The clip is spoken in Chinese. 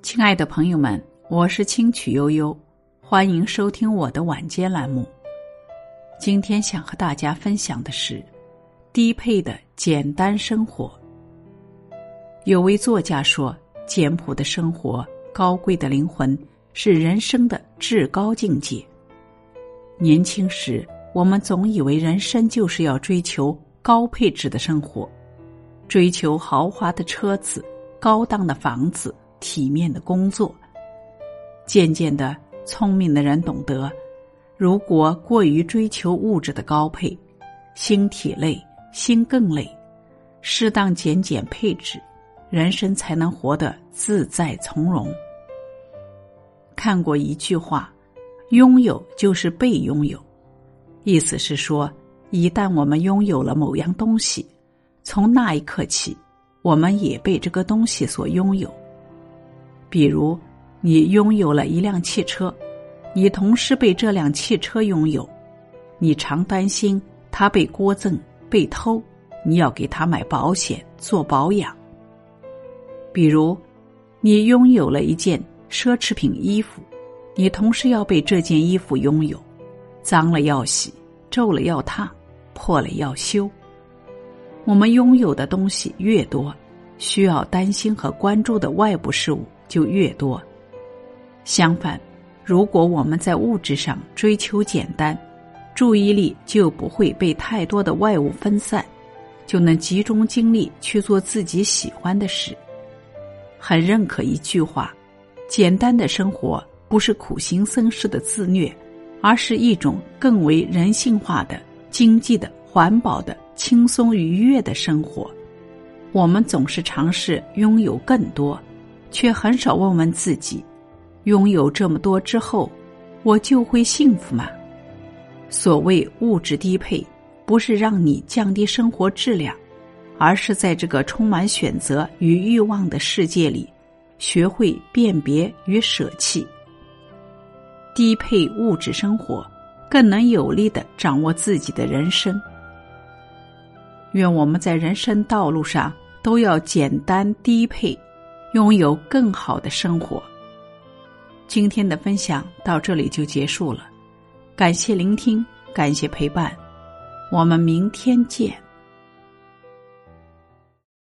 亲爱的朋友们，我是清曲悠悠，欢迎收听我的晚间栏目。今天想和大家分享的是低配的简单生活。有位作家说：“简朴的生活，高贵的灵魂，是人生的至高境界。”年轻时，我们总以为人生就是要追求高配置的生活，追求豪华的车子、高档的房子。体面的工作。渐渐的，聪明的人懂得，如果过于追求物质的高配，心体累，心更累。适当减减配置，人生才能活得自在从容。看过一句话：“拥有就是被拥有。”意思是说，一旦我们拥有了某样东西，从那一刻起，我们也被这个东西所拥有。比如，你拥有了一辆汽车，你同时被这辆汽车拥有，你常担心它被锅赠、被偷，你要给它买保险、做保养。比如，你拥有了一件奢侈品衣服，你同时要被这件衣服拥有，脏了要洗，皱了要烫，破了要修。我们拥有的东西越多，需要担心和关注的外部事物。就越多。相反，如果我们在物质上追求简单，注意力就不会被太多的外物分散，就能集中精力去做自己喜欢的事。很认可一句话：简单的生活不是苦行僧式的自虐，而是一种更为人性化的、经济的、环保的、轻松愉悦的生活。我们总是尝试拥有更多。却很少问问自己：拥有这么多之后，我就会幸福吗？所谓物质低配，不是让你降低生活质量，而是在这个充满选择与欲望的世界里，学会辨别与舍弃。低配物质生活，更能有力的掌握自己的人生。愿我们在人生道路上都要简单低配。拥有更好的生活。今天的分享到这里就结束了，感谢聆听，感谢陪伴，我们明天见。